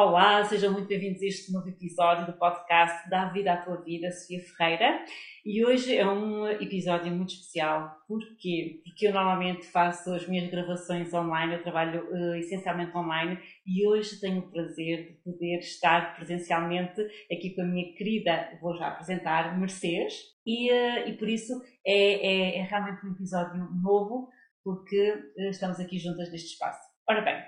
Olá, sejam muito bem-vindos a este novo episódio do podcast Dá Vida à Tua Vida, Sofia Ferreira. E hoje é um episódio muito especial. Porquê? Porque eu normalmente faço as minhas gravações online, eu trabalho uh, essencialmente online e hoje tenho o prazer de poder estar presencialmente aqui com a minha querida, vou já apresentar, Mercedes. E, uh, e por isso é, é, é realmente um episódio novo, porque uh, estamos aqui juntas neste espaço. Ora bem,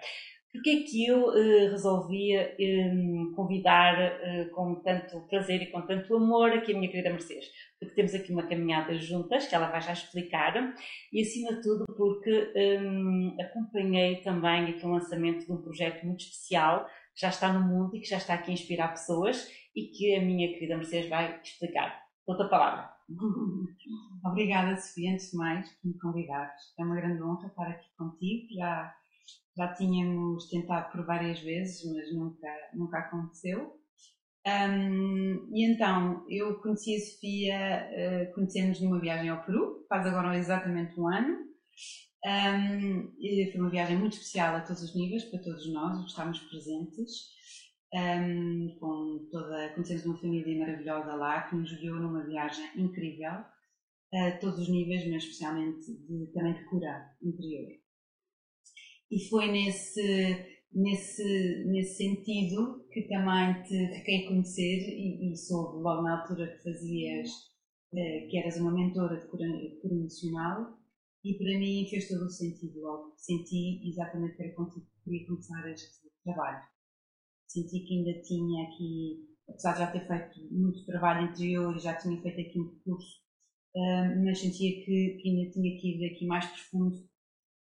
porque é que eu uh, resolvi um, convidar uh, com tanto prazer e com tanto amor aqui a minha querida Mercedes? Porque temos aqui uma caminhada juntas, que ela vai já explicar, e acima de tudo porque um, acompanhei também aqui o lançamento de um projeto muito especial, que já está no mundo e que já está aqui a inspirar pessoas, e que a minha querida Mercedes vai explicar. Outra palavra. Obrigada, Sofia, antes de mais, por me convidares. É uma grande honra estar aqui contigo. Já já tínhamos tentado por várias vezes, mas nunca, nunca aconteceu. Um, e então, eu conheci a Sofia, uh, conhecemos numa viagem ao Peru, faz agora exatamente um ano. Um, foi uma viagem muito especial a todos os níveis, para todos nós, estávamos presentes. Um, com toda, conhecemos uma família maravilhosa lá que nos guiou numa viagem incrível, a todos os níveis, mas especialmente de, também de cura interior. E foi nesse, nesse, nesse sentido que também te fiquei a conhecer e, e soube logo na altura que fazias, eh, que eras uma mentora de cura, cura emocional e para mim fez todo o sentido logo. Senti exatamente que era contigo que queria começar este trabalho. Senti que ainda tinha aqui, apesar de já ter feito muito trabalho interior e já tinha feito aqui um curso, eh, mas sentia que, que ainda tinha que ir aqui mais profundo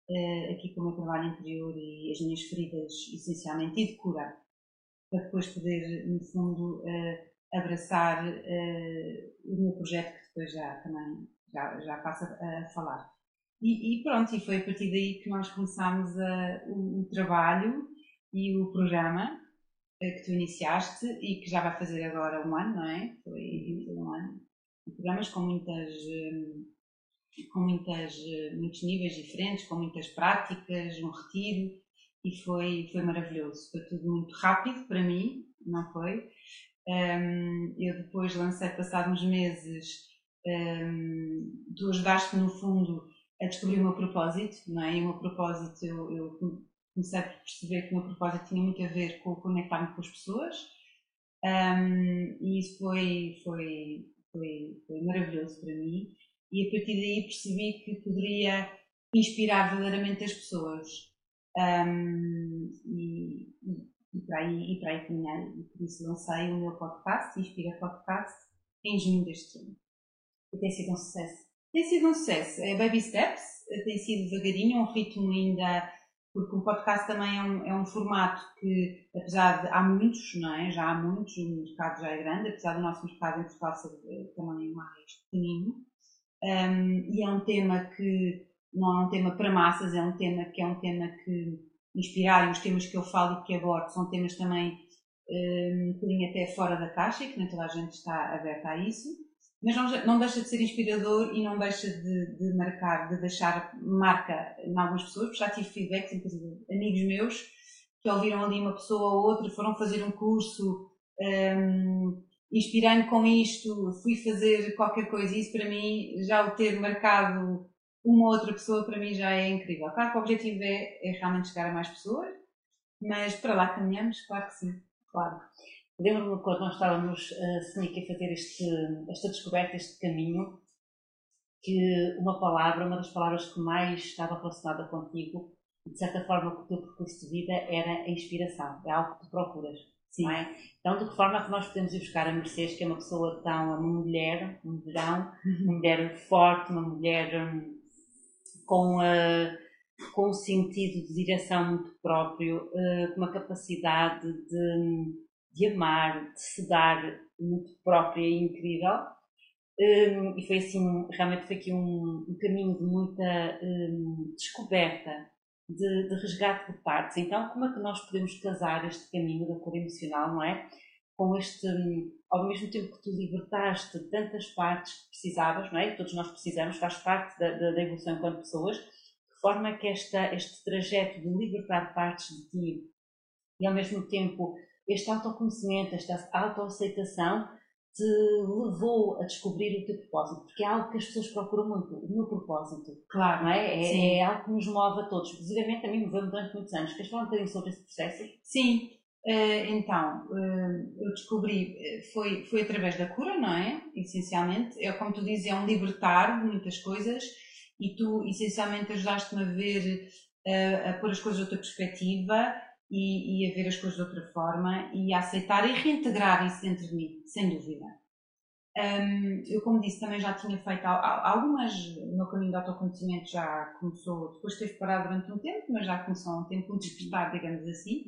uh, aqui com o meu trabalho interior e as minhas feridas, essencialmente, e de curar, para depois poder, no fundo, uh, abraçar uh, o meu projeto, que depois já também já, já a, falar. E, e, pronto, e foi a partir daí que nós começámos a, o, o trabalho e o programa que tu iniciaste e que já vai fazer agora um ano, não é? Foi um ano. Programas com muitas com muitas, muitos níveis diferentes, com muitas práticas, um retiro, e foi, foi maravilhoso. Foi tudo muito rápido para mim, não foi? Um, eu depois lancei, passados uns meses, um, tu ajudaste no fundo a descobrir o meu propósito, não é? E o meu propósito, eu, eu comecei a perceber que o meu propósito tinha muito a ver com conectar-me com as pessoas, um, e isso foi, foi, foi, foi maravilhoso para mim e a partir daí percebi que poderia inspirar verdadeiramente as pessoas. Um, e, e, e, para aí, e para aí caminhei, e por isso lancei o meu podcast, Inspira Podcast, em junho deste ano. E tem sido um sucesso. Tem sido um sucesso. É baby steps, tem sido devagarinho, um ritmo ainda, porque o podcast também é um, é um formato que, apesar de há muitos, não é? Já há muitos, o mercado já é grande, apesar do nosso mercado em Portugal ser eh, também mais pequenino, um, e é um tema que não é um tema para massas, é um tema que é um tema que inspirar e os temas que eu falo e que abordo. São temas também um, bocadinho até fora da caixa e que nem toda a gente está aberta a isso, mas não, não deixa de ser inspirador e não deixa de, de marcar, de deixar marca em algumas pessoas, já tive feedbacks, inclusive amigos meus, que ouviram ali uma pessoa ou outra, foram fazer um curso um, inspirei-me com isto, fui fazer qualquer coisa isso para mim, já o ter marcado uma outra pessoa, para mim já é incrível. Claro que o objetivo é, é realmente chegar a mais pessoas, mas para lá caminhamos, claro que sim. Claro. Lembro-me quando nós estávamos uh, a fazer este, esta descoberta, este caminho, que uma palavra, uma das palavras que mais estava relacionada contigo, de certa forma, com o teu percurso de vida, era a inspiração. É algo que tu procuras. Sim. É? Então, de que forma é que nós podemos ir buscar a Mercedes, que é uma pessoa tão, uma mulher, um mulherão, uma mulher forte, uma mulher um, com, uh, com um sentido de direção muito próprio, uh, com uma capacidade de, de amar, de se dar muito própria e incrível. Um, e foi assim, realmente foi aqui um, um caminho de muita um, descoberta de, de, resgate de partes. Então, como é que nós podemos casar este caminho da cura emocional, não é? Com este, ao mesmo tempo que tu libertaste tantas partes que precisavas, não é? Todos nós precisamos, faz parte da, da, da evolução enquanto pessoas, de forma que esta, este trajeto de libertar partes de ti e ao mesmo tempo este autoconhecimento, esta autoaceitação te levou a descobrir o teu propósito? Porque é algo que as pessoas procuram muito, o meu propósito. Claro. Não é? É, é algo que nos move a todos. Inclusive, a mim moveu durante muitos anos. Queres falar um bocadinho sobre esse processo? Sim. Uh, então, uh, eu descobri, eh, foi, foi através da cura, não é? Essencialmente. É, como tu dizes, é um libertar de muitas coisas e tu, essencialmente, ajudaste-me a ver, uh, a pôr as coisas outra perspectiva e, e, a ver as coisas de outra forma e a aceitar e reintegrar isso dentro de mim, sem dúvida. Um, eu, como disse, também já tinha feito algumas, o meu caminho de autoconhecimento já começou, depois teve parado durante um tempo, mas já começou há um tempo muito despertar, digamos assim.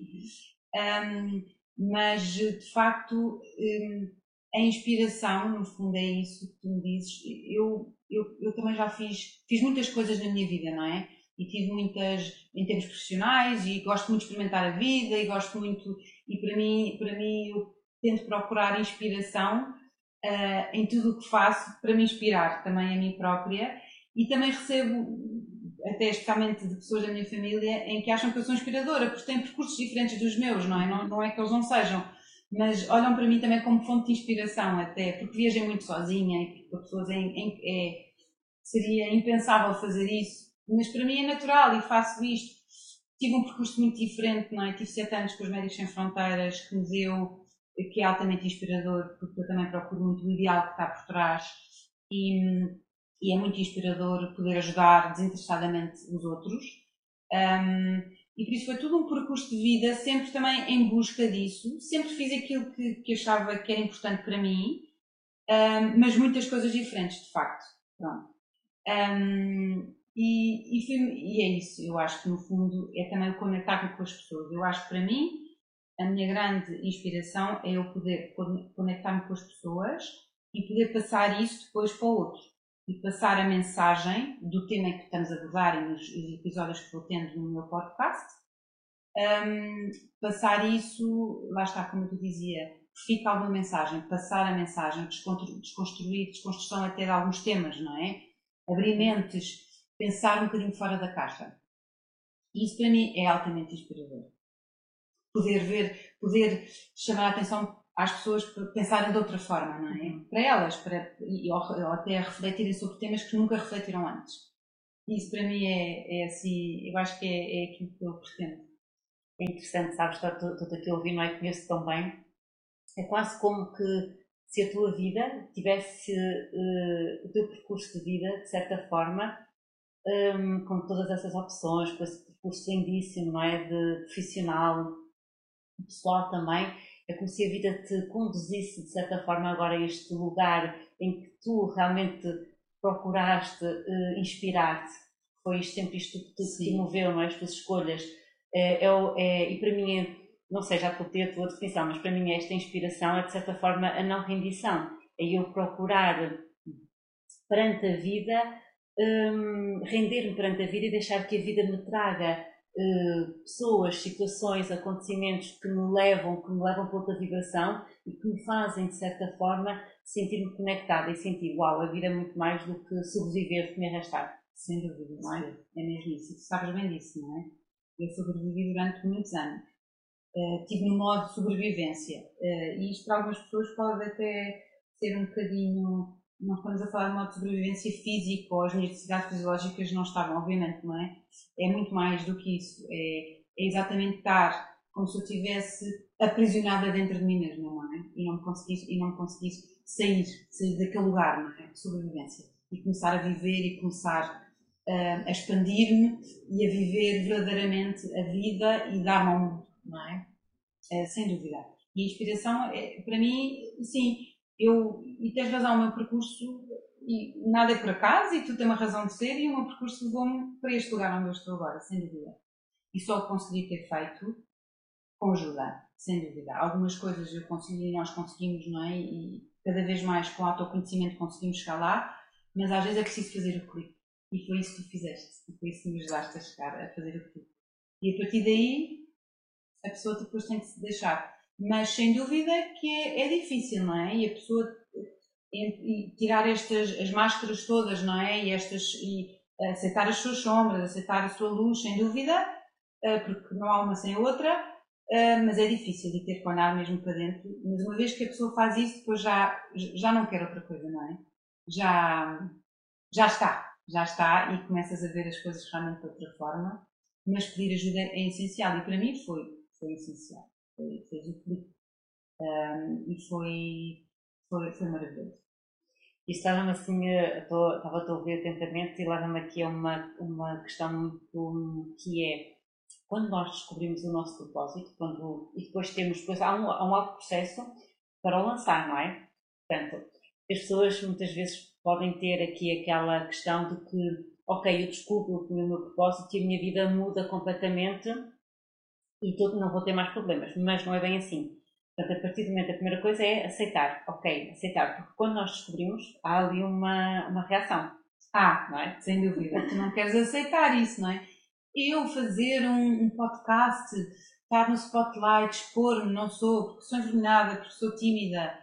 Um, mas, de facto, um, a inspiração, no fundo, é isso que tu me dizes. Eu, eu, eu também já fiz, fiz muitas coisas na minha vida, não é? E tive muitas em termos profissionais e gosto muito de experimentar a vida e gosto muito e para mim para mim eu tento procurar inspiração uh, em tudo o que faço para me inspirar também a mim própria. E também recebo até especialmente de pessoas da minha família em que acham que eu sou inspiradora porque têm percursos diferentes dos meus não é? Não, não é que eles não sejam. Mas olham para mim também como fonte de inspiração até porque viajei muito sozinha e para pessoas em, em, é, seria impensável fazer isso mas para mim é natural e faço isto. Tive um percurso muito diferente, não é? Tive sete anos com os Médicos Sem Fronteiras, que me deu, que é altamente inspirador, porque eu também procuro muito o ideal que está por trás e, e é muito inspirador poder ajudar desinteressadamente os outros. Um, e por isso foi tudo um percurso de vida, sempre também em busca disso. Sempre fiz aquilo que, que achava que era importante para mim, um, mas muitas coisas diferentes, de facto. Pronto. Um, e, e, e, é isso, eu acho que no fundo é também o conectar com as pessoas. Eu acho que para mim a minha grande inspiração é eu poder conectar-me com as pessoas e poder passar isso depois para o outro. E passar a mensagem do tema que estamos a abordar e nos, episódios que vou tendo no meu podcast. Um, passar isso, lá está, como eu dizia, fica alguma mensagem, passar a mensagem, desconstruir, desconstrução até de alguns temas, não é? Abrir mentes pensar um bocadinho fora da caixa. E isso para mim é altamente inspirador. Poder ver, poder chamar a atenção às pessoas para pensarem de outra forma, não é? Para elas, para, e, ou, até refletirem sobre temas que nunca refletiram antes. Isso para mim é, é assim, eu acho que é, é aquilo que eu pretendo. É interessante, sabes, estou aqui a ouvir, não é? Conheço tão bem. É quase como que se a tua vida tivesse uh, o teu percurso de vida, de certa forma, um, com todas essas opções, com esse percurso lindíssimo, não é? De profissional, pessoal também, é como se a vida te conduzisse, de certa forma, agora a este lugar em que tu realmente procuraste uh, inspirar-te. Foi isto, sempre isto que te, te moveu, não é? As tuas escolhas. É, é, é, e para mim, é, não sei, já estou a tua definição, mas para mim esta inspiração é, de certa forma, a não rendição. É eu procurar, perante a vida, um, render-me perante a vida e deixar que a vida me traga uh, pessoas, situações, acontecimentos que me levam, que me levam para outra vibração e que me fazem, de certa forma, sentir-me conectada e sentir, uau, a vida é muito mais do que sobreviver, que me arrastar. Sem dúvida, não é? É mesmo isso. Tu sabes bem disso, não é? Eu sobrevivi durante muitos anos. Uh, tive no modo de sobrevivência. Uh, e isto para algumas pessoas pode até ser um bocadinho não estamos a falar de de sobrevivência física ou as necessidades fisiológicas não estavam, obviamente, não é? É muito mais do que isso. É, é exatamente estar como se eu estivesse aprisionada dentro de mim mesma, não é? E não conseguisse, e não conseguisse sair, sair daquele lugar, não é? Sobrevivência. E começar a viver e começar uh, a expandir-me e a viver verdadeiramente a vida e dar-me ao mundo, não é? Uh, sem dúvida. E a inspiração, é, para mim, sim, eu, e tens razão, o meu percurso, e nada é por acaso, e tu tens uma razão de ser, e o meu percurso levou-me para este lugar onde eu estou agora, sem dúvida. E só consegui ter feito com ajuda, sem dúvida. Algumas coisas eu consegui, nós conseguimos, não é? E cada vez mais com autoconhecimento conseguimos chegar lá, mas às vezes é preciso fazer o clique. E foi isso que tu fizeste, e foi isso que me ajudaste a chegar a fazer o clique. E a partir daí, a pessoa depois tem que se deixar mas sem dúvida que é, é difícil, não é? E a pessoa e tirar estas as máscaras todas, não é? E estas e aceitar as suas sombras, aceitar a sua luz, sem dúvida, eh, porque não há uma sem a outra. uh, mas é difícil de ter que olhar mesmo para dentro. Mas uma vez que a pessoa faz isso, depois já, já não quer outra coisa, não é? Já, já está, já está e começas a ver as coisas realmente de outra forma. Mas pedir ajuda é essencial e para mim foi, foi essencial. Foi, fez o clique. Um, e foi, foi, foi maravilhoso. E estava-me assim, estava a ouvir atentamente e leva-me aqui a uma, uma questão muito que é quando nós descobrimos o nosso propósito, quando, e depois temos, depois há um, há um alto processo para o lançar, não é? Portanto, as pessoas muitas vezes podem ter aqui aquela questão de que, ok, eu descubro o meu propósito e a minha vida muda completamente e todo, não vou ter mais problemas, mas não é bem assim. Portanto, a partir do momento, a primeira coisa é aceitar, ok, aceitar, porque quando nós descobrimos, há ali uma, uma reação. Ah, não é? Sem dúvida. tu não queres aceitar isso, não é? Eu fazer um, um podcast, estar no spotlight, expor-me, não sou, porque sou envergonhada, porque sou tímida,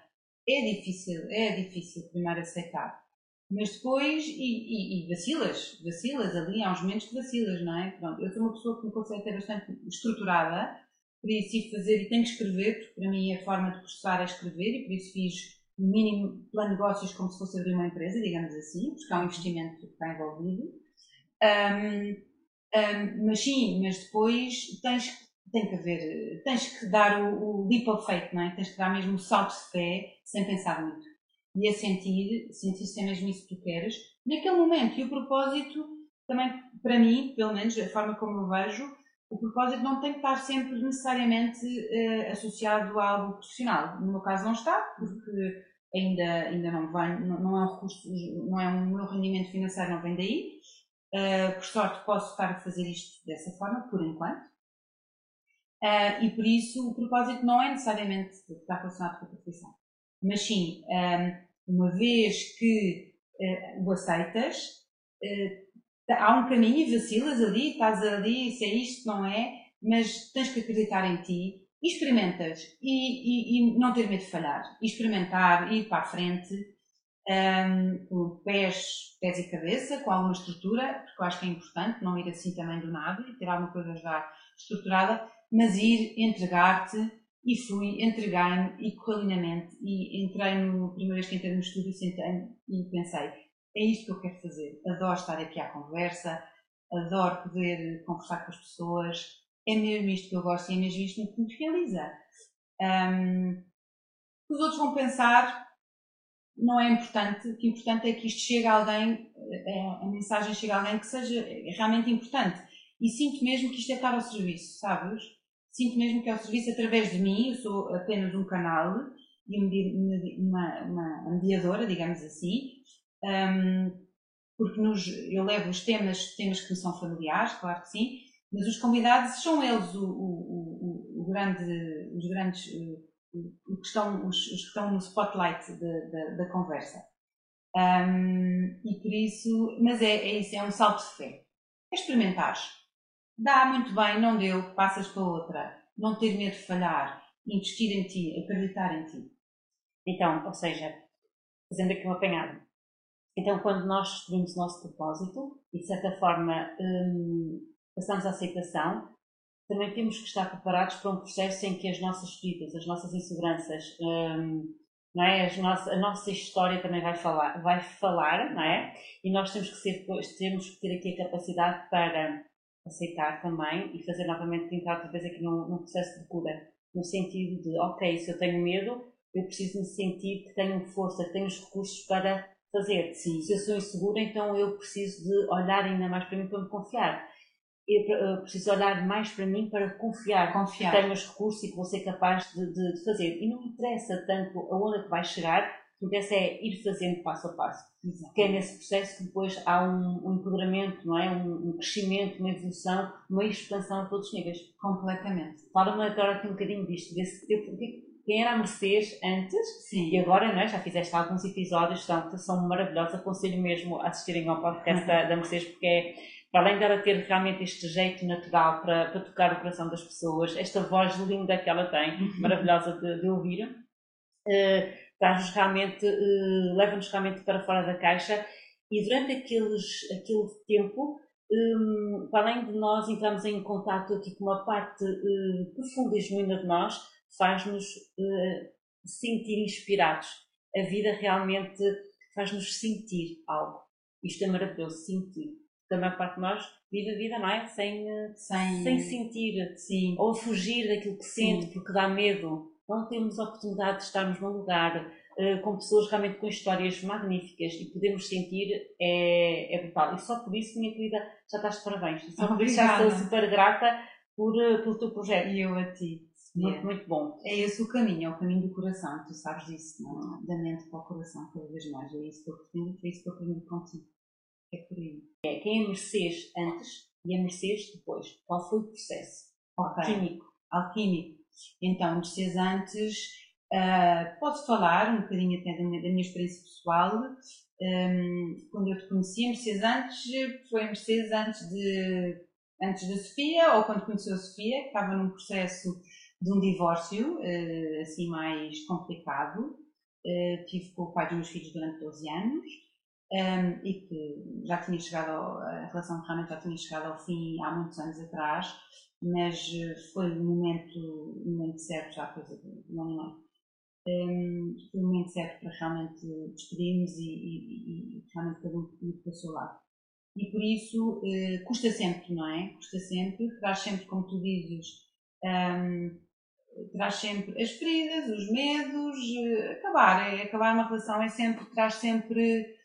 é difícil, é difícil primeiro aceitar. Mas depois, e, e, e, vacilas, vacilas ali, há uns momentos que vacilas, não é? Pronto, eu sou uma pessoa que me consegue ter bastante estruturada, por isso ir fazer e tenho que escrever, porque para mim a forma de processar é escrever e por isso fiz um mínimo plano de negócios como se fosse abrir uma empresa, digamos assim, porque há um investimento que está envolvido. Um, um, mas sim, mas depois tens, tem que haver, tens que dar o, o leap of faith, não é? Tens que dar mesmo o salto de fé sem pensar muito. E a sentir, sentir se é mesmo isso que tu queres, naquele momento. E o propósito, também, para mim, pelo menos, a forma como eu vejo, o propósito não tem que estar sempre necessariamente uh, associado a algo profissional. No meu caso não está, porque ainda, ainda não vem, não, não é um recurso, não é um meu rendimento financeiro, não vem daí. Uh, por sorte posso estar a fazer isto dessa forma, por enquanto. Uh, e por isso o propósito não é necessariamente estar relacionado com a profissão. Mas sim, uma vez que o aceitas, há um caminho e vacilas ali, estás ali, se é isto, não é, mas tens que acreditar em ti, experimentas. E, e, e não ter medo de falhar, e experimentar, ir para a frente, um, com pés, pés e cabeça, com alguma estrutura, porque eu acho que é importante não ir assim também do nada e ter alguma coisa já estruturada, mas ir, entregar-te, e fui, entreguei-me e correu lindamente, e entrei no, primeira vez que entrei no estúdio, sentei e pensei, é isto que eu quero fazer. Adoro estar aqui à conversa, adoro poder conversar com as pessoas. É mesmo isto que eu gosto e é mesmo isto que me realiza. Um, os outros vão pensar, não é importante. O que é importante é que isto chegue a alguém, é, a mensagem chegue a alguém que seja realmente importante. E sinto mesmo que isto é estar ao serviço, sabes? Sinto mesmo que é ao serviço através de mim, eu sou apenas um canal e uma, uma mediadora, digamos assim, um, porque nos, eu levo os temas, temas que me são familiares, claro que sim, mas os convidados são eles o, o, o, o grande, os grandes, o, que estão, os, os, que estão no spotlight da conversa. Um, e por isso, mas é, é isso, é um salto de fé. É experimentar. Dá muito bem, não deu, passas para outra. Não ter medo de falhar, investir em ti, acreditar em ti. Então, ou seja, fazendo aqui um apanhado, então, quando nós descobrimos o nosso propósito e, de certa forma, um, passamos à aceitação, também temos que estar preparados para um processo em que as nossas vidas, as nossas inseguranças, um, não é? Nossas, a nossa história também vai falar, vai falar, não é? E nós temos que, ser, temos que ter aqui a capacidade para aceitar também e fazer novamente, entrar outra vez aqui num, num processo de cura, no sentido de, ok, se eu tenho medo, eu preciso me sentir que tenho força, que tenho os recursos para fazer. Sim. Se eu sou insegura, então eu preciso de olhar ainda mais para mim para me confiar. Eu preciso olhar mais para mim para confiar, confiar. que tenho os recursos e que vou ser capaz de, de, de fazer. E não me interessa tanto aonde é que vai chegar, interessa é ir fazendo passo a passo. Exato. Que é nesse processo que depois há um, um empoderamento, não é? Um, um, crescimento, uma evolução, uma expansão a todos os níveis. Completamente. Fala-me agora aqui um bocadinho disto, desse, quem era a Mercedes antes Sim. e agora não é? já fizeste alguns episódios são, são maravilhosos, aconselho mesmo a assistirem ao podcast da, da Mercedes porque é, para além dela ter realmente este jeito natural para, para tocar o coração das pessoas, esta voz linda que ela tem, uhum. maravilhosa de, de ouvir, uh, traz-nos realmente, uh, leva-nos realmente para fora da caixa e durante aqueles, aquele tempo um, para além de nós entrarmos em contato aqui com uma parte uh, profunda e genuína de nós, faz-nos uh, sentir inspirados. A vida realmente faz-nos sentir algo. Isto é maravilhoso, sentir. A maior parte de nós vive a vida, não é? Sem, sem, sem sentir. Sim. Ou fugir daquilo que sente, Sim. porque dá medo. Não temos a oportunidade de estarmos num lugar uh, com pessoas realmente com histórias magníficas e podemos sentir é, é brutal. E só por isso, minha querida, já estás de parabéns. E só por isso já estou super grata por, uh, pelo teu projeto. E eu a ti. Muito, muito bom. É esse o caminho, é o caminho do coração, tu sabes disso, não? É? da mente para o coração, cada vez mais. É isso que eu pretendo, é isso que eu pretendo contigo. É por aí. É quem é Mercedes antes e a Mercedes depois. Qual foi o processo? Okay. Alquímico. Alquímico. Então, Mercedes antes, uh, posso falar um bocadinho até da minha, da minha experiência pessoal. Um, quando eu te conheci, Mercedes antes, foi Mercedes antes de antes da Sofia, ou quando conheceu a Sofia, que estava num processo de um divórcio, uh, assim mais complicado. Uh, tive com o pai dos meus filhos durante 12 anos um, e que já tinha chegado, ao, a relação realmente já tinha chegado ao fim há muitos anos atrás, mas eh, foi o momento, o momento certo, já coisa um ano um, foi o momento certo para realmente despedirmos e, e, e realmente cada um ir para o seu lado. E por isso uh, custa sempre, não é? Custa sempre, traz sempre, como tu dizes, um, traz sempre as feridas, os medos, uh, acabar, é, acabar uma relação é sempre, traz sempre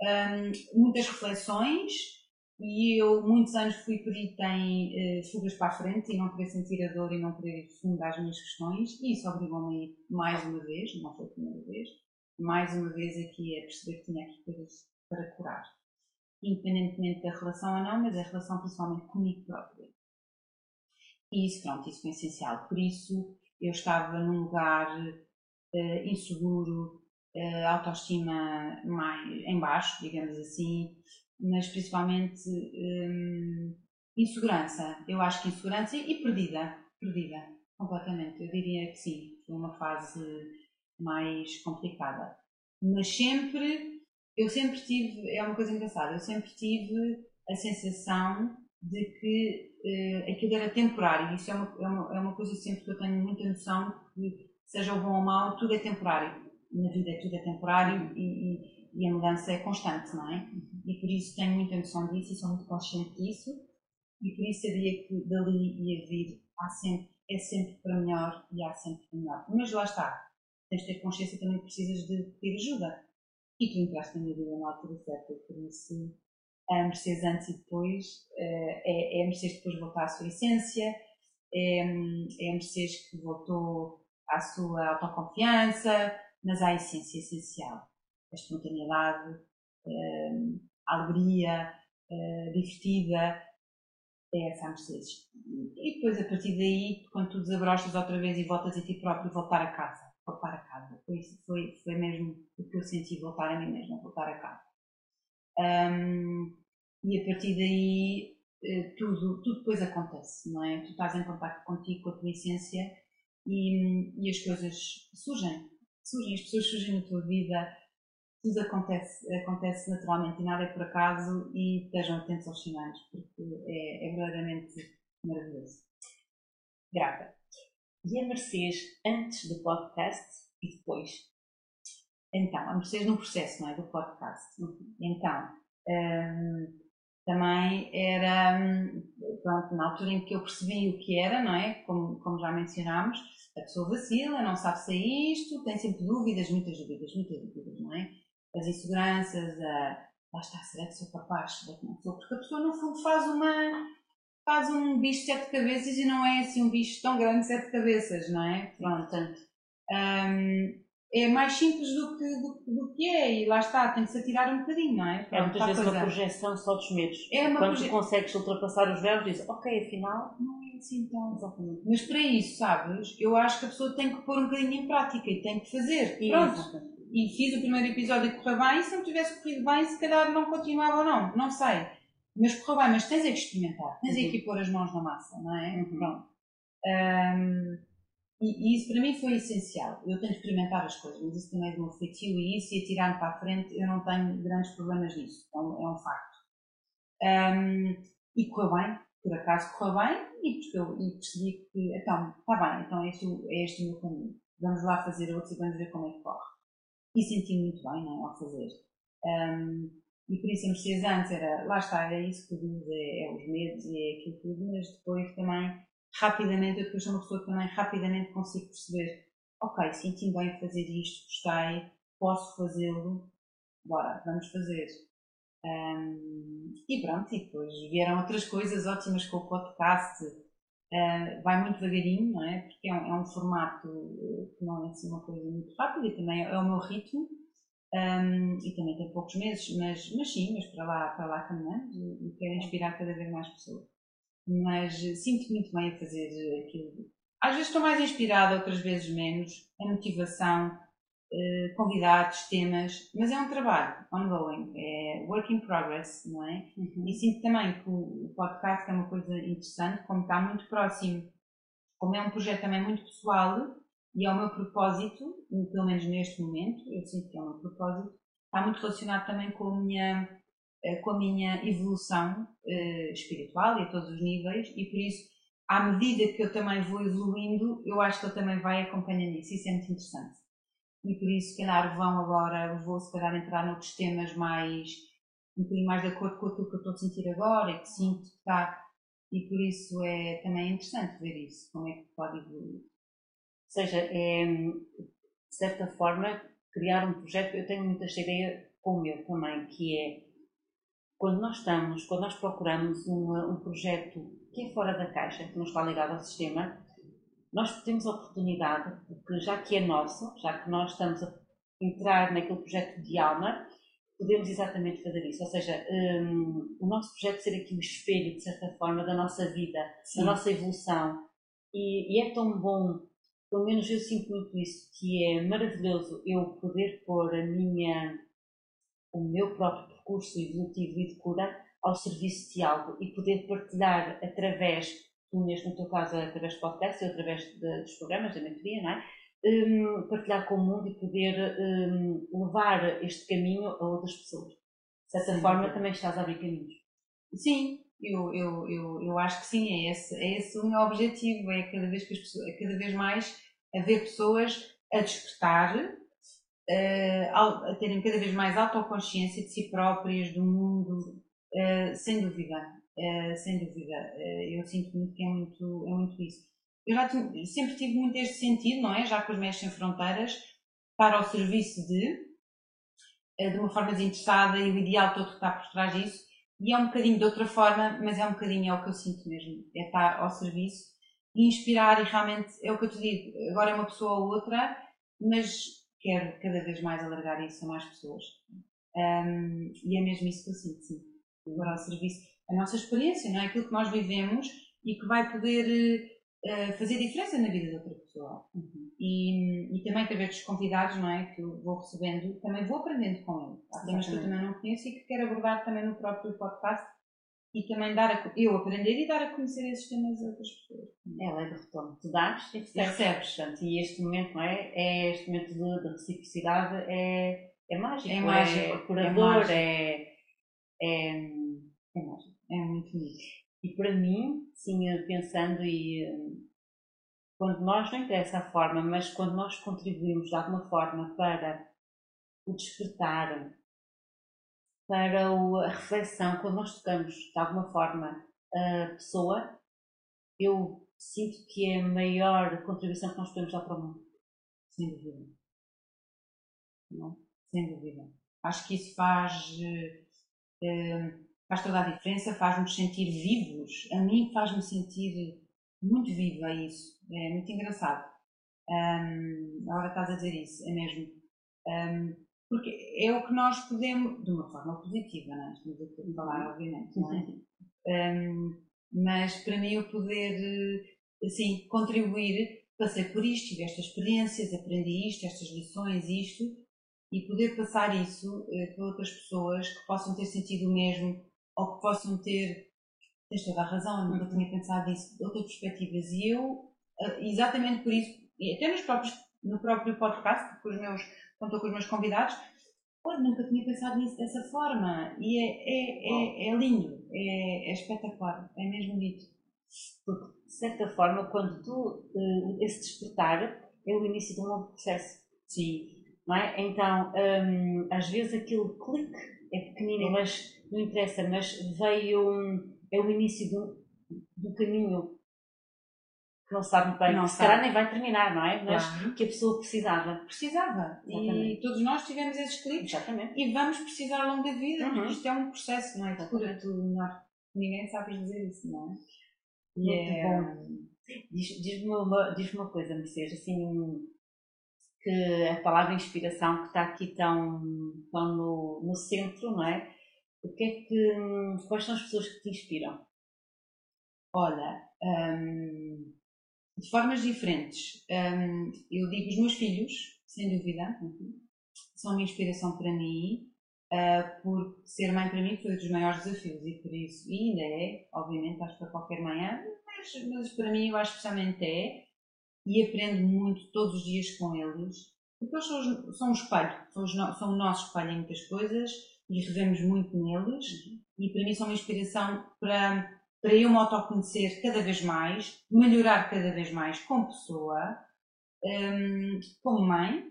um, muitas reflexões e eu muitos anos fui perita em uh, fugas para a frente e não querer sentir a dor e não querer fundar as minhas questões e isso obrigou-me mais uma vez, não foi a primeira vez, mais uma vez aqui a perceber que tinha aqui coisas para curar. Independentemente da relação ou não, mas a relação principalmente comigo própria. E isso, pronto, isso foi essencial. Por isso, eu estava num lugar uh, inseguro, uh, autoestima mais em baixo, digamos assim, mas principalmente um, insegurança. Eu acho que insegurança e perdida, perdida, completamente. Eu diria que sim, foi uma fase mais complicada. Mas sempre, eu sempre tive, é uma coisa engraçada, eu sempre tive a sensação de que uh, aquilo era temporário. Isso é uma, é, uma, é uma coisa sempre que eu tenho muita noção que, seja o bom ou mau, tudo é temporário na vida é tudo é temporário e, e, e, a mudança é constante, não é? E por isso tenho muita noção disso e sou muito consciente disso e por isso sabia que dali ia vir, há sempre, é sempre para melhor e há sempre para melhor. Mas lá está, tens de ter consciência também que precisas de pedir ajuda. E tu entraste na minha vida na altura certa, por isso a Mercedes antes e depois eh, é, é a Mercedes depois voltar à sua essência, é, é a Mercedes que voltou à sua autoconfiança, mas há a essência essencial. A espontaneidade, a alegria, a divertida, é essa a Mercedes. E depois, a partir daí, quando tu desabrochas outra vez e voltas a ti próprio, voltar a casa. Voltar a casa. Foi, foi, foi mesmo o que eu senti, voltar a mim mesma, voltar a casa. Um, e a partir daí, eh, tudo, tudo depois acontece, não é? Tu estás em contato contigo, com a tua essência e, e as coisas surgem surgem, as pessoas surgem na tua vida, tudo acontece, acontece naturalmente e nada é por acaso e estejam atentos aos sinais, porque é, é verdadeiramente maravilhoso. Grata. E a Mercedes antes do podcast e depois? Então, a Mercedes no processo, não é? Do podcast. Então, hum, também era, hum, pronto, na altura em que eu percebi o que era, não é? Como, como já mencionámos, a pessoa vacila, não sabe se é isto, tem sempre dúvidas, muitas dúvidas, muitas dúvidas, não é? As inseguranças, a. Lá está, será que sou capaz? Será que não sou? Porque a pessoa, no fundo, faz uma. faz um bicho de sete cabeças e não é assim um bicho tão grande de sete cabeças, não é? Pronto, portanto. É mais simples do que, do, do, que é, e lá está, tem que se atirar um bocadinho, não é? Pronto, é muitas vezes uma projeção só dos medos. É uma Quando proje... consegues ultrapassar os véus, dizes, ok, afinal, não é assim tão. Exatamente. Mas para isso, sabes, eu acho que a pessoa tem que pôr um bocadinho em prática e tem que fazer. Pronto. E fiz o primeiro episódio e correu bem, e se não tivesse corrido bem, se calhar não continuava ou não, não sei. Mas correu bem, mas tens é que experimentar, tens uhum. é que pôr as mãos na massa, não é? Uhum. Pronto. Um, e, e, isso para mim foi essencial. Eu tenho que experimentar as coisas, mas isso também é do meu feitio e isso e tirar-me para a frente, eu não tenho grandes problemas nisso. É um, é um facto. Um, e correu bem, por acaso correu bem, e, eu, e percebi que, então, está bem, então é este, é este o meu caminho. Vamos lá fazer outros e vamos ver como é que corre. E senti muito bem, não, é, ao fazer. Um, e por isso, seis anos, era, lá está, era isso que diz, é, é os medos e é aquilo tudo, mas depois também, rapidamente, eu depois sou uma pessoa que também rapidamente consigo perceber, ok, senti bem fazer isto, gostei, posso fazê-lo, bora, vamos fazer. Um, e pronto, e depois vieram outras coisas ótimas com o podcast. Uh, vai muito devagarinho, não é? Porque é um, é um, formato que não é assim uma coisa muito rápida e também é o meu ritmo. Um, e também tem poucos meses, mas, mas sim, mas para lá, para lá caminhamos e, e quero inspirar cada vez mais pessoas. Mas sinto muito bem a fazer aquilo. Às vezes estou mais inspirada, outras vezes menos. A motivação, eh, convidados, temas, mas é um trabalho ongoing, é work in progress, não é? Uhum. E sinto também que o podcast é uma coisa interessante, como está muito próximo, como é um projeto também muito pessoal e é o meu propósito, pelo menos neste momento, eu sinto que é o meu propósito, está muito relacionado também com a minha, eh, com a minha evolução uh, espiritual e a todos os níveis e por isso à medida que eu também vou evoluindo, eu acho que ele também vai acompanhando isso. Isso é muito interessante e por isso, se calhar, vão agora, vou se calhar entrar noutros temas mais, um bocadinho mais de acordo com aquilo que eu estou a sentir agora e que sinto que está, e por isso é também interessante ver isso, como é que pode evoluir. Ou seja, é, de certa forma, criar um projeto, eu tenho muita ideia com o meu também, que é quando nós estamos, quando nós procuramos um, um projeto que é fora da caixa, que não está ligado ao sistema, nós temos a oportunidade, porque já que é nosso, já que nós estamos a entrar naquele projeto de alma, podemos exatamente fazer isso. Ou seja, um, o nosso projeto ser aqui o espelho, de certa forma, da nossa vida, Sim. da nossa evolução. E, e, é tão bom, pelo menos eu sinto muito isso, que é maravilhoso eu poder pôr a minha, o meu próprio percurso evolutivo e de cura ao serviço de algo e poder partilhar através mesmo no teu caso através do podcast e através de, dos programas da mentoria, não é? Um, partilhar com o mundo e poder um, levar este caminho a outras pessoas. De certa sim, forma, também estás a abrir caminhos. Sim, eu, eu, eu, eu acho que sim, é esse, é esse o meu objetivo, é cada vez, que as pessoas, é cada vez mais haver pessoas a despertar, uh, a terem cada vez mais autoconsciência de si próprias, do mundo, uh, sem dúvida. Uh, sem dúvida. Uh, eu sinto muito que é muito, é muito isso. Eu já sempre tive muito este sentido, não é? Já com os Mestres Sem Fronteiras, estar ao serviço de, uh, de uma forma desinteressada e o ideal todo que está por trás disso. E é um bocadinho de outra forma, mas é um bocadinho, é o que eu sinto mesmo. É estar ao serviço e inspirar e realmente, é o que eu te digo, agora é uma pessoa ou outra, mas quero cada vez mais alargar isso a mais pessoas. Um, e é mesmo isso que eu sinto, sim. Agora ao serviço a nossa experiência, não é? aquilo que nós vivemos e que vai poder uh, fazer diferença na vida de outra pessoa. Uhum. E, e também através dos convidados não é? que eu vou recebendo, também vou aprendendo com eles. Há temas que eu também não conheço e que quero abordar também no próprio podcast e também dar a, eu aprender e dar a conhecer esses temas a outras pessoas. É a lei do retorno. Tu dás e recebes. Portanto, e este momento, não é? é este momento de, de reciprocidade é, é mágico, é, mágico, é curador, é, é, é. É muito bonito. E para mim, sim, pensando e quando nós, não interessa a forma, mas quando nós contribuímos de alguma forma para o despertar, para a reflexão, quando nós tocamos de alguma forma a pessoa, eu sinto que é a maior contribuição que nós podemos dar para o mundo. Sem dúvida. Não? Sem dúvida. Acho que isso faz. Uh, faz toda a diferença, faz-nos sentir vivos. A mim faz-me sentir muito viva isso. É muito engraçado. Um, agora estás a dizer isso, é mesmo. Um, porque é o que nós podemos, de uma forma positiva, não é? Estamos a falar, obviamente, não é? Um, mas para mim, eu poder, assim, contribuir, passei por isto, tive estas experiências, aprendi isto, estas lições, isto, e poder passar isso uh, para outras pessoas que possam ter sentido o mesmo ou que possam ter, tens toda a razão, nunca tinha pensado nisso, outras perspectivas. E eu, eh, exatamente por isso, e até nos próprios, no próprio podcast, com os meus, estou com os meus convidados, nunca tinha pensado nisso dessa forma. E é, é, é, é lindo, é, é, espetacular, é mesmo bonito. Porque, de certa forma, quando tu, uh, esse despertar é o início de um novo processo. Sim. Não é? Então, um, às vezes aquele clique é pequenino, mas não interessa, mas veio, um, é o início do, do caminho que não sabe bem, não se calhar nem vai terminar, não é? Mas claro. que a pessoa precisava. Precisava. Exatamente. E todos nós tivemos esses cliques. Exatamente. E vamos precisar ao longo da vida, uhum. porque isto é um processo, não é? De cura, tu não, ninguém sabe dizer isso, não é? Muito é... bom. Diz-me diz uma, diz uma coisa, Mercedes, assim, que a palavra inspiração que está aqui tão, tão no, no centro, não é? O que é que, quais são as pessoas que te inspiram? Olha, hum, de formas diferentes. Um, eu digo os meus filhos, sem dúvida, são uma inspiração para mim, uh, por ser mãe para mim foi um dos maiores desafios e por isso, e ainda é, obviamente, acho que para qualquer mãe mas, mas para mim eu acho especialmente é, e aprendo muito todos os dias com eles, porque eles são, são um espelho, são, os, são o nosso espelho em muitas coisas e revemos muito neles, e para mim são uma inspiração para para eu me autoconhecer cada vez mais, melhorar cada vez mais como pessoa, um, como mãe.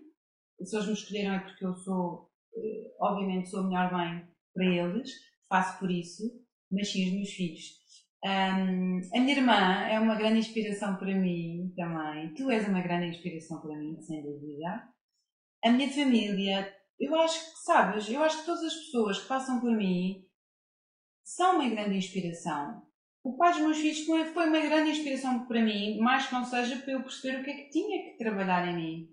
Se eles me escolheram é porque eu sou, eh, obviamente, sou a melhor mãe para eles, faço por isso, mas sim os meus filhos. Um, a minha irmã é uma grande inspiração para mim também. Tu és uma grande inspiração para mim, sem dúvida. A minha família, eu acho que, sabes, eu acho que todas as pessoas que passam por mim são uma grande inspiração o pai dos meus filhos foi uma grande inspiração para mim, mais que não seja para eu perceber o que é que tinha que trabalhar em mim.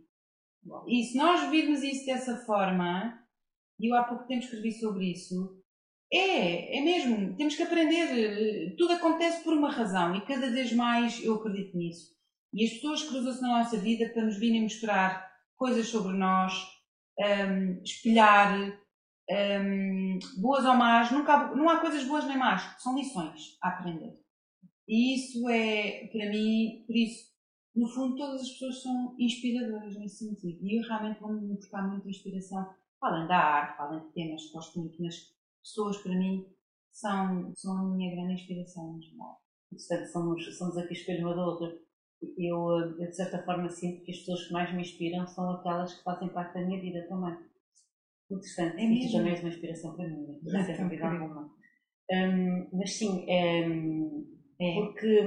E se nós virmos isso dessa forma, e eu há pouco tempo escrevi sobre isso, é, é mesmo, temos que aprender. Tudo acontece por uma razão e cada vez mais eu acredito nisso. E as pessoas cruzam-se na nossa vida para nos virem mostrar coisas sobre nós, um, espelhar, um, boas ou más, nunca há, não há coisas boas nem más, são lições a aprender. E isso é, para mim, por isso, no fundo, todas as pessoas são inspiradoras nesse sentido. E eu realmente vou-me buscar muita inspiração, além da arte, além de temas que gosto muito, mas pessoas, para mim, são, são a minha grande inspiração no geral. Portanto, somos, somos aqui espelho uma da outra. Eu, eu, de certa forma, sinto que as pessoas que mais me inspiram são aquelas que fazem parte da minha vida também interessante. É tu também és uma inspiração para mim, não sem dúvida alguma. Um, mas sim, é, é. porque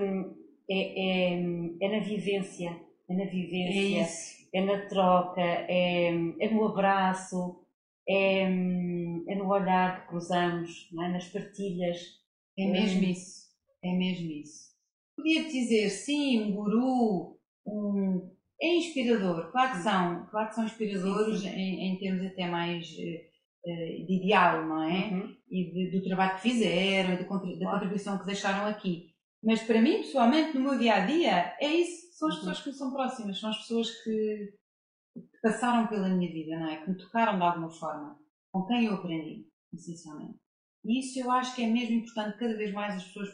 é, é, é, na vivência, é na vivência, é, é na troca, é, é no abraço, é, é no olhar que cruzamos, é? nas partilhas. É mesmo isso, é mesmo isso. Podia dizer, sim, um guru, um, é inspirador, claro que são, claro que são inspiradores sim, sim. Em, em, termos até mais uh, de ideal, não é? Uhum. E de, do trabalho que fizeram, da, contribuição que deixaram aqui. Mas para mim, pessoalmente, no meu dia a dia, é isso. São as uhum. pessoas que me são próximas, são as pessoas que, que passaram pela minha vida, não é? Que me tocaram de alguma forma, com quem eu aprendi, essencialmente. E isso eu acho que é mesmo importante cada vez mais as pessoas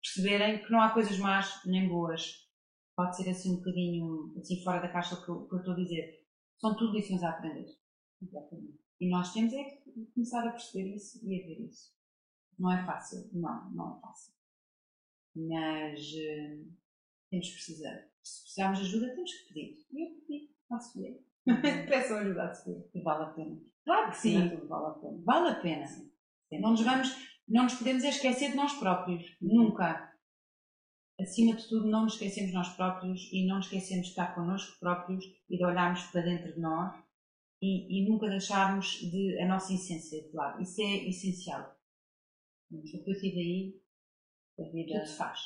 perceberem que não há coisas más nem boas pode ser assim um bocadinho assim fora da caixa eu, que eu estou a dizer. São tudo lições a aprender. E nós temos é que começar a perceber isso e a ver isso. Não é fácil, não, não é fácil. Mas uh, temos que precisar. Se precisarmos de ajuda, temos que pedir. E eu pedi, ver. Peçam ajuda a. E vale a pena. Claro que sim. Tudo, vale a pena. Vale a pena. Sim. Não nos vamos, não nos podemos esquecer de nós próprios. Nunca acima de tudo, não nos esquecemos nós próprios e não nos esquecemos de estar connosco próprios e de olharmos para dentro de nós e, e nunca deixarmos de, a nossa essência de lado. Isso é essencial. A partir daí, a vida tudo se faz.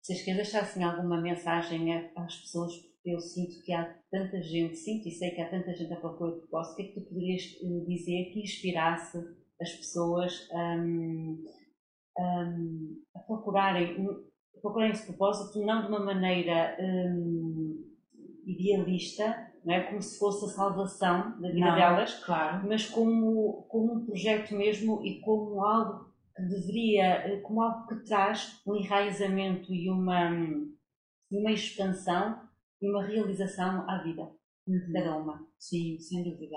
Vocês querem deixar assim alguma mensagem às pessoas? Eu sinto que há tanta gente, sinto e sei que há tanta gente a procura de propósito. O que é que tu poderias eh, dizer que inspirasse as pessoas? Um, um, a procurarem, a procurarem esse propósito não de uma maneira um, idealista, não é? como se fosse a salvação da vida não, delas, claro. mas como, como um projeto mesmo e como algo que deveria, como algo que traz um enraizamento e uma, uma expansão uma realização à vida. uhum. cada uma. Sim, sem dúvida.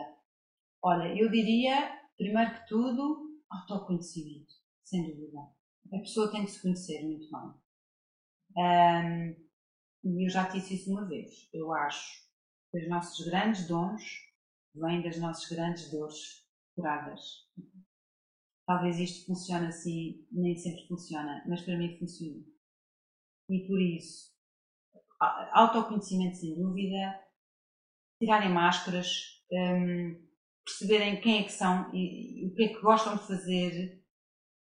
Olha, eu diria, primeiro que tudo, autoconhecimento, sem dúvida. A pessoa tem que se conhecer muito bem. Um, eu já disse isso uma vez. Eu acho que os nossos grandes dons vêm das nossas grandes dores curadas. Talvez isto funcione assim, nem sempre funciona, mas para mim funciona. E por isso, autoconhecimento sem dúvida, tirarem máscaras, um, perceberem quem é que são e, o que é que gostam de fazer,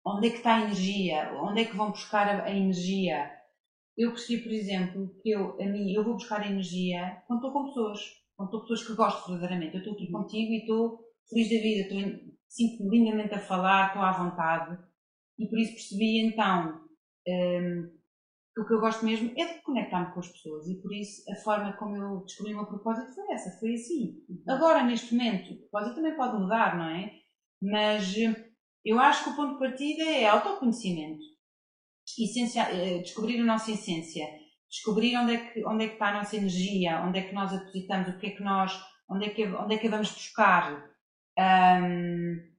onde é que está a energia, onde é que vão buscar a, a energia. Eu percebi, por exemplo, que eu, a mim, eu vou buscar a energia quando estou com pessoas, quando estou com pessoas que gosto verdadeiramente. Eu estou aqui contigo e estou feliz da vida, estou, sinto-me lindamente a falar, estou à vontade. E por isso percebi então um, que o que eu gosto mesmo é de conectar-me com as pessoas e por isso a forma como eu descobri o meu propósito foi essa, foi assim. Uhum. Agora, neste momento, o propósito também pode mudar, não é? Mas eu acho que o ponto de partida é autoconhecimento. Essencia, eh, descobrir a nossa essência, descobrir onde é, que, onde é que está a nossa energia, onde é que nós depositamos, o que é que nós, onde é que, onde é que vamos buscar. Um,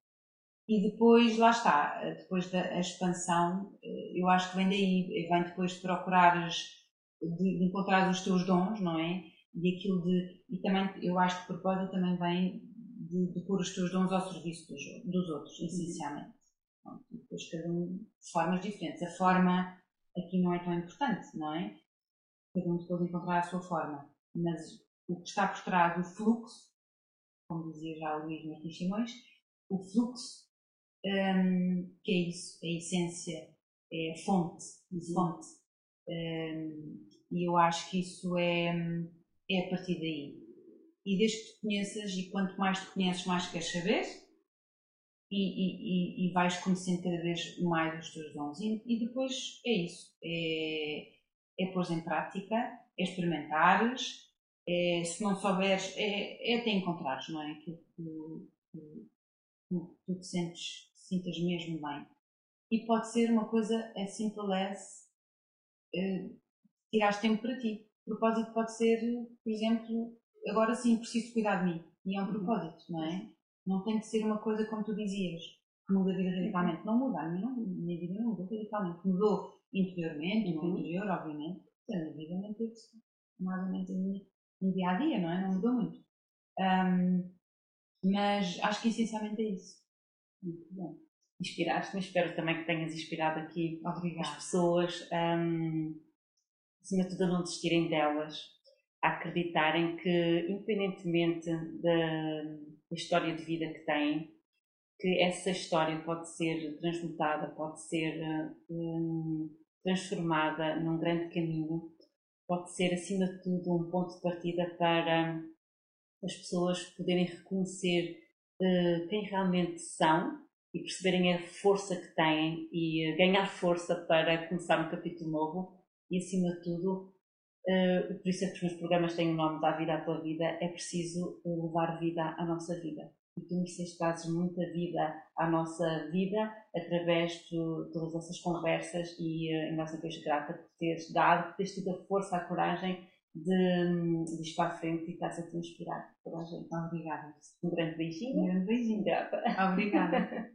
e depois, lá está, depois da expansão, eh, eu acho que vem daí, vem depois de procurares, de, de encontrar os teus dons, não é? E aquilo de, e também, eu acho que o propósito também vem de, de pôr os teus dons ao serviço dos, dos outros, uhum. essencialmente. E depois cada um de formas diferentes. A forma aqui não é tão importante, não é? Cada um depois encontrar a sua forma. Mas o que está por trás, o fluxo, como dizia já o Luís Martins Simões, o fluxo um, que é isso, é a essência, é a fonte, a uhum. fonte. Um, e eu acho que isso é, é a partir daí. E desde que te conheças, e quanto mais te conheces, mais queres saber, e, e, e, vais conhecendo cada vez mais os teus dons. E, e depois é isso, é, é pôr em prática, é experimentares, é, se não souberes, é, é até encontrares, não é? Aquilo que, que, que tu te sentes sintas mesmo bem. E pode ser uma coisa as simple as uh, tirares tempo para ti. O propósito pode ser, por exemplo, agora sim preciso cuidar de mim. E é um uhum. propósito, não é? Não tem que ser uma coisa como tu dizias, que muda a vida radicalmente. Não muda, a minha, não, minha vida não mudou radicalmente. Mudou interiormente, no uhum. interior, obviamente. A minha vida manteve-se mais ou menos no dia a dia, não é? Não mudou muito. Um, mas acho que essencialmente é isso. Muito bom. Inspiraste-me, espero também que tenhas inspirado aqui Obrigada. as pessoas, um, acima de tudo, a não desistirem delas, a acreditarem que, independentemente da, história de vida que têm, que essa história pode ser transmutada, pode ser um, transformada num grande caminho, pode ser, acima de tudo, um ponto de partida para as pessoas poderem reconhecer uh, quem realmente são e perceberem a força que têm e eh, ganhar força para começar um capítulo novo. E acima de tudo uh, por isso é que os meus programas têm o nome da vida à tua vida é preciso levar vida à nossa vida. E tu mereceste trazes muita vida à nossa vida através de todas essas conversas e uh, nossa vez grata por teres dado, por teres tido a força, a coragem de, de ir para a frente e estás a te inspirar toda a gente. Obrigada. Um grande beijinho. Um grande beijinho. Obrigada.